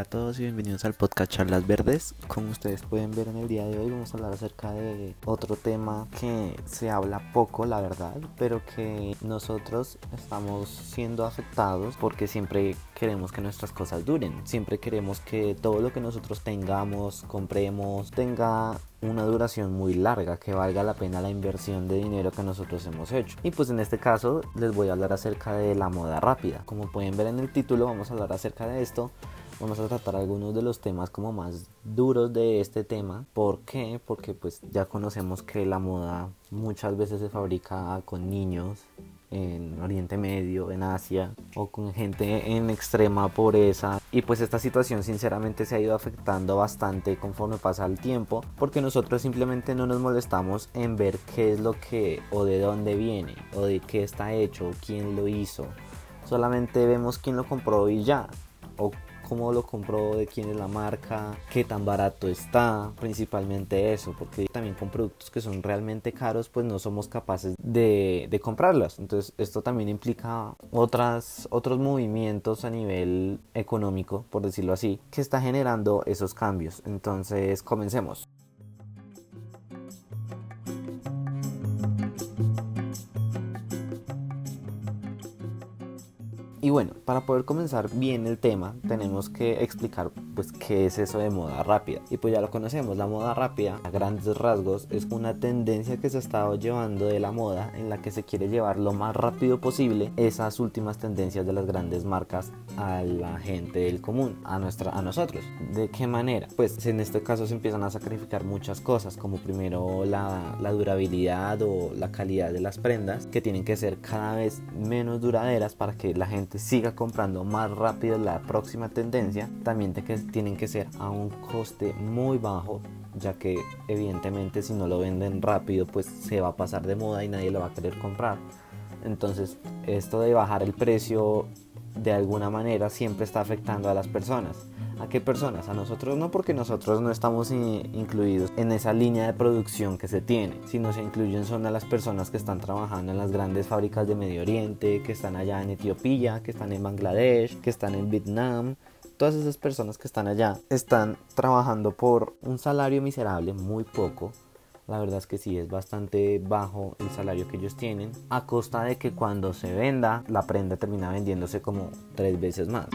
y bienvenidos al podcast Charlas Verdes. Como ustedes pueden ver en el día de hoy vamos a hablar acerca de otro tema que se habla poco, la verdad, pero que nosotros estamos siendo afectados porque siempre queremos que nuestras cosas duren, siempre queremos que todo lo que nosotros tengamos, compremos, tenga una duración muy larga, que valga la pena la inversión de dinero que nosotros hemos hecho. Y pues en este caso les voy a hablar acerca de la moda rápida. Como pueden ver en el título, vamos a hablar acerca de esto. Vamos a tratar algunos de los temas como más duros de este tema. ¿Por qué? Porque pues ya conocemos que la moda muchas veces se fabrica con niños, en Oriente Medio, en Asia o con gente en extrema pobreza. Y pues esta situación sinceramente se ha ido afectando bastante conforme pasa el tiempo porque nosotros simplemente no nos molestamos en ver qué es lo que o de dónde viene o de qué está hecho, quién lo hizo. Solamente vemos quién lo compró y ya. O cómo lo compró, de quién es la marca, qué tan barato está, principalmente eso, porque también con productos que son realmente caros, pues no somos capaces de, de comprarlos. Entonces esto también implica otras, otros movimientos a nivel económico, por decirlo así, que está generando esos cambios. Entonces comencemos. Y bueno, para poder comenzar bien el tema, tenemos que explicar pues qué es eso de moda rápida. Y pues ya lo conocemos, la moda rápida a grandes rasgos es una tendencia que se ha estado llevando de la moda en la que se quiere llevar lo más rápido posible esas últimas tendencias de las grandes marcas a la gente del común, a nuestra a nosotros. ¿De qué manera? Pues en este caso se empiezan a sacrificar muchas cosas, como primero la, la durabilidad o la calidad de las prendas que tienen que ser cada vez menos duraderas para que la gente siga comprando más rápido la próxima tendencia, también que tienen que ser a un coste muy bajo, ya que evidentemente si no lo venden rápido pues se va a pasar de moda y nadie lo va a querer comprar. Entonces esto de bajar el precio de alguna manera siempre está afectando a las personas. ¿A qué personas? A nosotros no porque nosotros no estamos incluidos en esa línea de producción que se tiene, sino se incluyen son a las personas que están trabajando en las grandes fábricas de Medio Oriente, que están allá en Etiopía, que están en Bangladesh, que están en Vietnam. Todas esas personas que están allá están trabajando por un salario miserable, muy poco, la verdad es que sí, es bastante bajo el salario que ellos tienen, a costa de que cuando se venda, la prenda termina vendiéndose como tres veces más.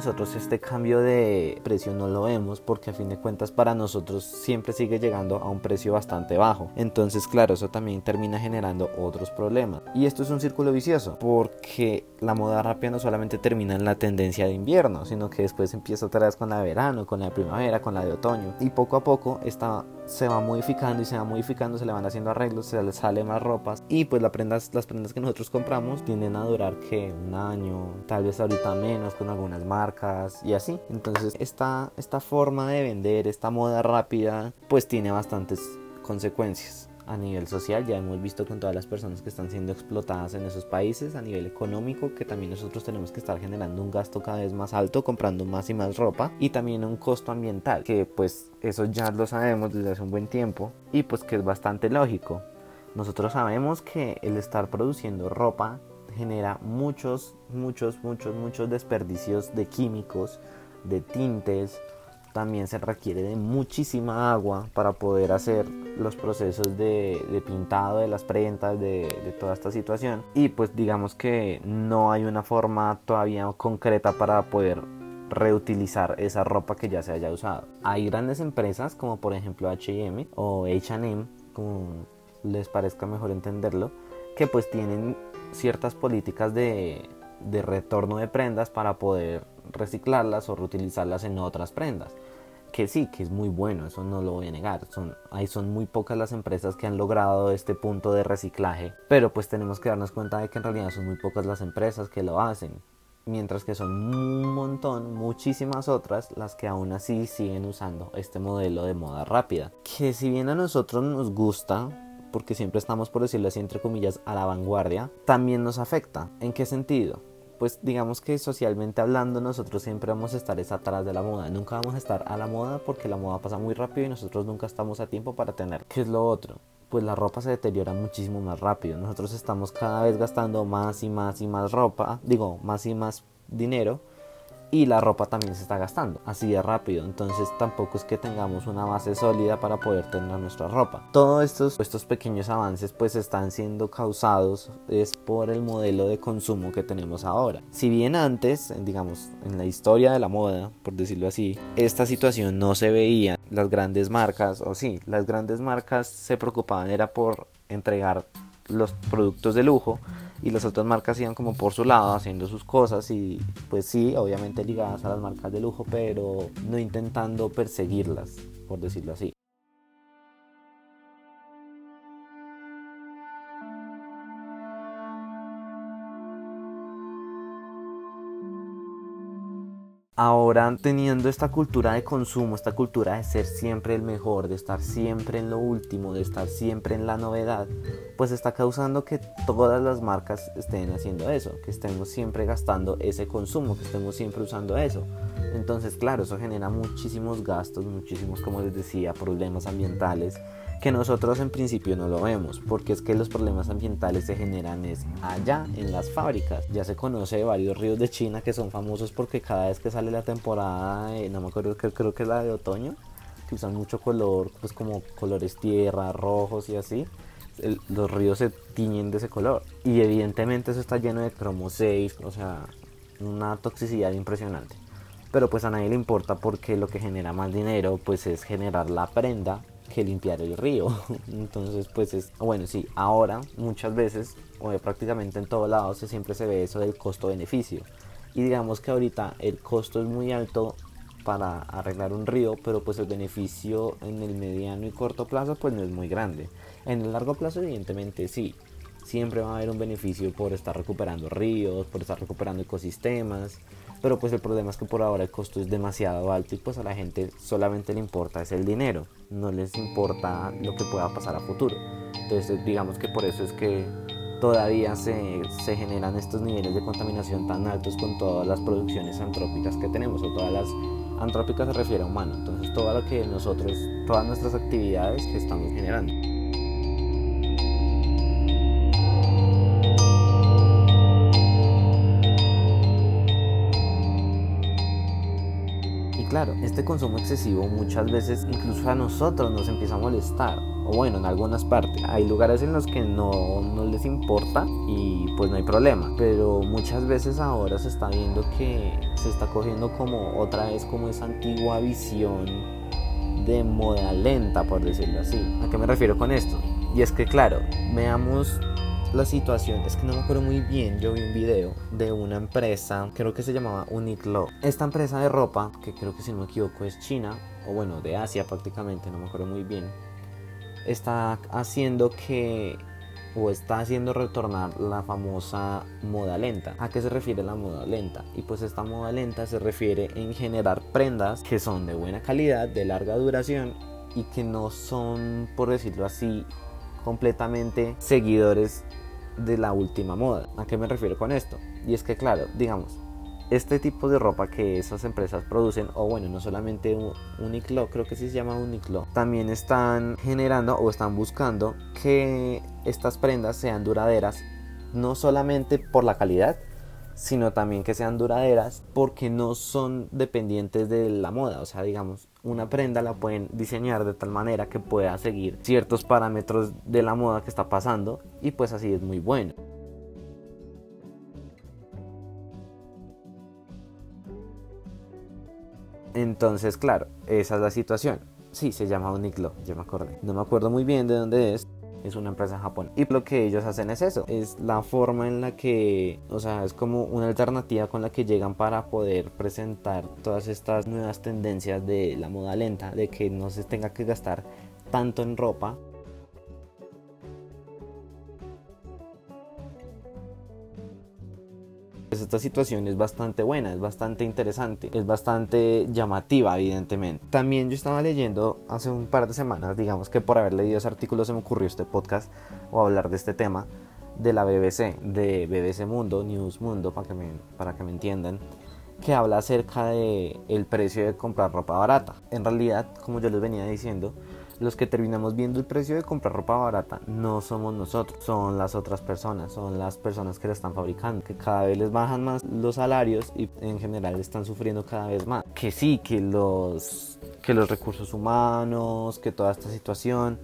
Nosotros este cambio de precio no lo vemos porque a fin de cuentas para nosotros siempre sigue llegando a un precio bastante bajo. Entonces, claro, eso también termina generando otros problemas. Y esto es un círculo vicioso porque la moda rápida no solamente termina en la tendencia de invierno, sino que después empieza otra vez con la de verano, con la de primavera, con la de otoño. Y poco a poco esta se va modificando y se va modificando, se le van haciendo arreglos, se le sale más ropas. Y pues las prendas, las prendas que nosotros compramos tienden a durar que un año, tal vez ahorita menos con algunas marcas y así. Entonces esta, esta forma de vender, esta moda rápida, pues tiene bastantes consecuencias a nivel social, ya hemos visto con todas las personas que están siendo explotadas en esos países, a nivel económico, que también nosotros tenemos que estar generando un gasto cada vez más alto, comprando más y más ropa, y también un costo ambiental, que pues eso ya lo sabemos desde hace un buen tiempo, y pues que es bastante lógico. Nosotros sabemos que el estar produciendo ropa genera muchos, muchos, muchos, muchos desperdicios de químicos, de tintes, también se requiere de muchísima agua para poder hacer los procesos de, pintado de las prendas, de, de, toda esta situación. Y pues digamos que no hay una forma todavía concreta para poder reutilizar esa ropa que ya se haya usado. Hay grandes empresas como por ejemplo HM o HM, como les parezca mejor entenderlo, que pues tienen ciertas políticas de, de retorno de prendas para poder reciclarlas o reutilizarlas en otras prendas. Que sí, que es muy bueno, eso no lo voy a negar. Son, ahí son muy pocas las empresas que han logrado este punto de reciclaje, pero pues tenemos que darnos cuenta de que en realidad son muy pocas las empresas que lo hacen. Mientras que son un montón, muchísimas otras las que aún así siguen usando este modelo de moda rápida. Que si bien a nosotros nos gusta, porque siempre estamos, por decirlo así, entre comillas, a la vanguardia, también nos afecta. ¿En qué sentido? Pues digamos que socialmente hablando nosotros siempre vamos a estar atrás de la moda. Nunca vamos a estar a la moda porque la moda pasa muy rápido y nosotros nunca estamos a tiempo para tener. ¿Qué es lo otro? pues la ropa se deteriora muchísimo más rápido. Nosotros estamos cada vez gastando más y más y más ropa, digo, más y más dinero y la ropa también se está gastando así de rápido. Entonces tampoco es que tengamos una base sólida para poder tener nuestra ropa. Todos estos, estos pequeños avances pues están siendo causados es por el modelo de consumo que tenemos ahora. Si bien antes digamos en la historia de la moda por decirlo así esta situación no se veía las grandes marcas o sí las grandes marcas se preocupaban era por entregar los productos de lujo y las otras marcas iban como por su lado haciendo sus cosas y pues sí, obviamente ligadas a las marcas de lujo, pero no intentando perseguirlas, por decirlo así. Ahora teniendo esta cultura de consumo, esta cultura de ser siempre el mejor, de estar siempre en lo último, de estar siempre en la novedad, pues está causando que todas las marcas estén haciendo eso, que estemos siempre gastando ese consumo, que estemos siempre usando eso. Entonces, claro, eso genera muchísimos gastos, muchísimos, como les decía, problemas ambientales que nosotros en principio no lo vemos, porque es que los problemas ambientales se generan es allá en las fábricas. Ya se conoce varios ríos de China que son famosos porque cada vez que sale la temporada, no me acuerdo, creo, creo que es la de otoño, que usan mucho color, pues como colores tierra, rojos y así. los ríos se tiñen de ese color y evidentemente eso está lleno de cromo 6, o sea, una toxicidad impresionante pero pues a nadie le importa porque lo que genera más dinero pues es generar la prenda que limpiar el río. Entonces, pues es, bueno, sí, ahora muchas veces, o prácticamente en todos lados, siempre se ve eso del costo-beneficio. Y digamos que ahorita el costo es muy alto para arreglar un río, pero pues el beneficio en el mediano y corto plazo pues no es muy grande. En el largo plazo evidentemente sí, siempre va a haber un beneficio por estar recuperando ríos, por estar recuperando ecosistemas, pero pues el problema es que por ahora el costo es demasiado alto y pues a la gente solamente le importa es el dinero, no les importa lo que pueda pasar a futuro. Entonces digamos que por eso es que todavía se, se generan estos niveles de contaminación tan altos con todas las producciones antrópicas que tenemos o todas las antrópicas se refiere a humano, entonces todo lo que nosotros, todas nuestras actividades que estamos generando. Claro, este consumo excesivo muchas veces incluso a nosotros nos empieza a molestar. O bueno, en algunas partes. Hay lugares en los que no, no les importa y pues no hay problema. Pero muchas veces ahora se está viendo que se está cogiendo como otra vez como esa antigua visión de moda lenta, por decirlo así. ¿A qué me refiero con esto? Y es que claro, veamos la situación es que no me acuerdo muy bien. Yo vi un video de una empresa, creo que se llamaba Uniqlo. Esta empresa de ropa, que creo que si no me equivoco es China, o bueno, de Asia prácticamente, no me acuerdo muy bien, está haciendo que o está haciendo retornar la famosa moda lenta. ¿A qué se refiere la moda lenta? Y pues esta moda lenta se refiere en generar prendas que son de buena calidad, de larga duración y que no son, por decirlo así, completamente seguidores de la última moda. ¿A qué me refiero con esto? Y es que claro, digamos, este tipo de ropa que esas empresas producen, o bueno, no solamente Uniqlo, creo que sí se llama Uniqlo, también están generando o están buscando que estas prendas sean duraderas, no solamente por la calidad, sino también que sean duraderas porque no son dependientes de la moda. O sea, digamos, una prenda la pueden diseñar de tal manera que pueda seguir ciertos parámetros de la moda que está pasando y pues así es muy bueno. Entonces, claro, esa es la situación. Sí, se llama Uniqlo, ya me acordé. No me acuerdo muy bien de dónde es, es una empresa en Japón. Y lo que ellos hacen es eso, es la forma en la que, o sea, es como una alternativa con la que llegan para poder presentar todas estas nuevas tendencias de la moda lenta, de que no se tenga que gastar tanto en ropa Pues esta situación es bastante buena, es bastante interesante, es bastante llamativa, evidentemente. También yo estaba leyendo hace un par de semanas, digamos que por haber leído ese artículo se me ocurrió este podcast o hablar de este tema de la BBC, de BBC Mundo, News Mundo, para que me, para que me entiendan, que habla acerca de el precio de comprar ropa barata. En realidad, como yo les venía diciendo, los que terminamos viendo el precio de comprar ropa barata no somos nosotros, son las otras personas, son las personas que la están fabricando, que cada vez les bajan más los salarios y en general están sufriendo cada vez más. Que sí, que los, que los recursos humanos, que toda esta situación,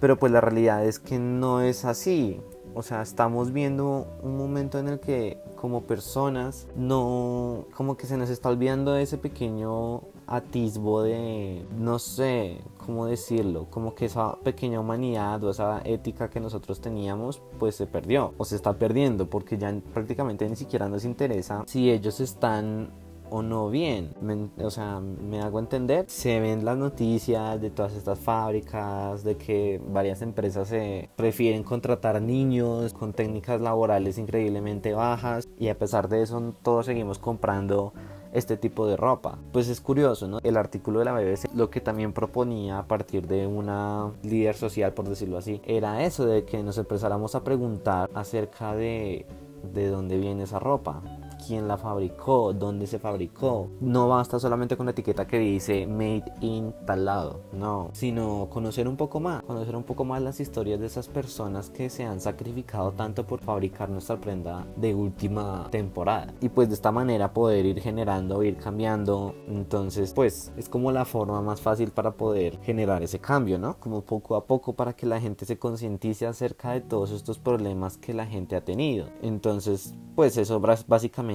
pero pues la realidad es que no es así. O sea, estamos viendo un momento en el que como personas no, como que se nos está olvidando ese pequeño atisbo de, no sé cómo decirlo, como que esa pequeña humanidad o esa ética que nosotros teníamos, pues se perdió o se está perdiendo porque ya prácticamente ni siquiera nos interesa si ellos están o no bien. o sea, me hago entender. Se ven las noticias de todas estas fábricas, de que varias empresas se prefieren contratar niños con técnicas laborales increíblemente bajas y a pesar de eso todos seguimos comprando este tipo de ropa. Pues es curioso, ¿no? El artículo de la BBC lo que también proponía a partir de una líder social, por decirlo así, era eso de que nos empezáramos a preguntar acerca de de dónde viene esa ropa quién la fabricó, dónde se fabricó. No basta solamente con la etiqueta que dice made in tal lado, no, sino conocer un poco más, conocer un poco más las historias de esas personas que se han sacrificado tanto por fabricar nuestra prenda de última temporada. Y pues de esta manera poder ir generando, ir cambiando. Entonces, pues es como la forma más fácil para poder generar ese cambio, ¿no? Como poco a poco para que la gente se concientice acerca de todos estos problemas que la gente ha tenido. Entonces, pues eso básicamente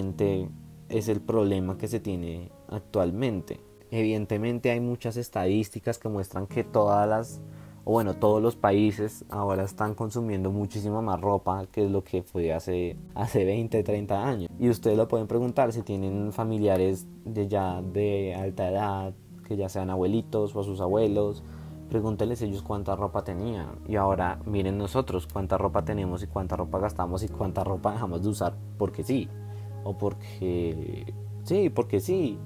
es el problema que se tiene actualmente. Evidentemente hay muchas estadísticas que muestran que todas las, o bueno, todos los países ahora están consumiendo muchísima más ropa que es lo que fue hace, hace 20, 30 años. Y ustedes lo pueden preguntar si tienen familiares de ya de alta edad, que ya sean abuelitos o a sus abuelos, pregúntenles ellos cuánta ropa tenían. Y ahora miren nosotros cuánta ropa tenemos y cuánta ropa gastamos y cuánta ropa dejamos de usar porque sí o porque sí, porque sí.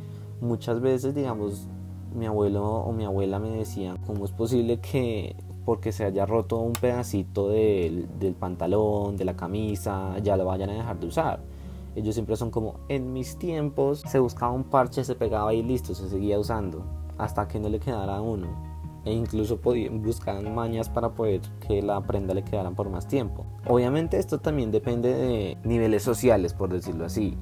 Muchas veces, digamos, mi abuelo o mi abuela me decían, ¿cómo es posible que porque se haya roto un pedacito del, del pantalón, de la camisa, ya lo vayan a dejar de usar? Ellos siempre son como, en mis tiempos se buscaba un parche, se pegaba y listo, se seguía usando, hasta que no le quedara uno. E incluso buscaban mañas para poder que la prenda le quedara por más tiempo. Obviamente esto también depende de niveles sociales, por decirlo así.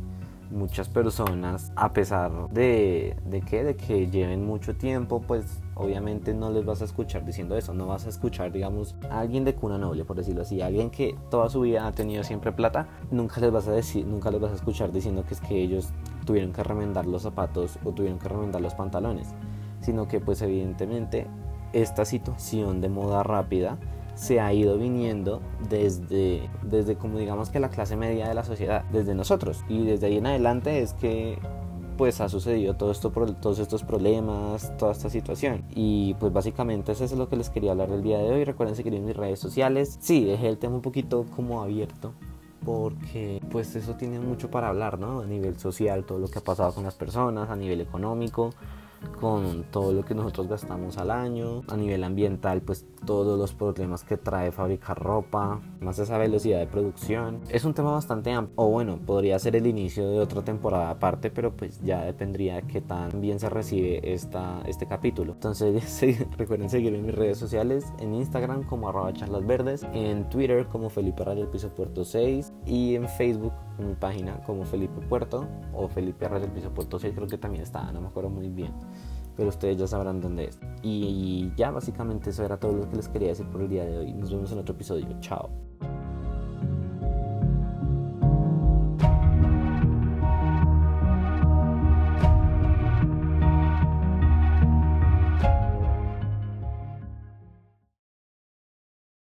Muchas personas, a pesar de, de, que, de que lleven mucho tiempo, pues obviamente no les vas a escuchar diciendo eso. No vas a escuchar, digamos, a alguien de cuna noble, por decirlo así, alguien que toda su vida ha tenido siempre plata, nunca les vas a decir, nunca les vas a escuchar diciendo que es que ellos tuvieron que remendar los zapatos o tuvieron que remendar los pantalones, sino que pues evidentemente esta situación de moda rápida se ha ido viniendo desde, desde como digamos que la clase media de la sociedad, desde nosotros. Y desde ahí en adelante es que pues ha sucedido todo esto, todos estos problemas, toda esta situación. Y pues básicamente eso es lo que les quería hablar el día de hoy. Recuerden seguir en mis redes sociales. Sí, dejé el tema un poquito como abierto porque pues eso tiene mucho para hablar, ¿no? A nivel social, todo lo que ha pasado con las personas, a nivel económico, con todo lo que nosotros gastamos al año, a nivel ambiental, pues todos los problemas que trae fabricar ropa, más esa velocidad de producción. Es un tema bastante amplio, o bueno, podría ser el inicio de otra temporada aparte, pero pues ya dependería de qué tan bien se recibe esta, este capítulo. Entonces recuerden seguirme en mis redes sociales, en Instagram como arroba charlas verdes, en Twitter como Felipe Radio Piso Puerto 6 y en Facebook en mi página como Felipe Puerto o Felipe Radio Piso Puerto 6 creo que también está, no me acuerdo muy bien pero ustedes ya sabrán dónde es. Y ya básicamente eso era todo lo que les quería decir por el día de hoy. Nos vemos en otro episodio. Chao.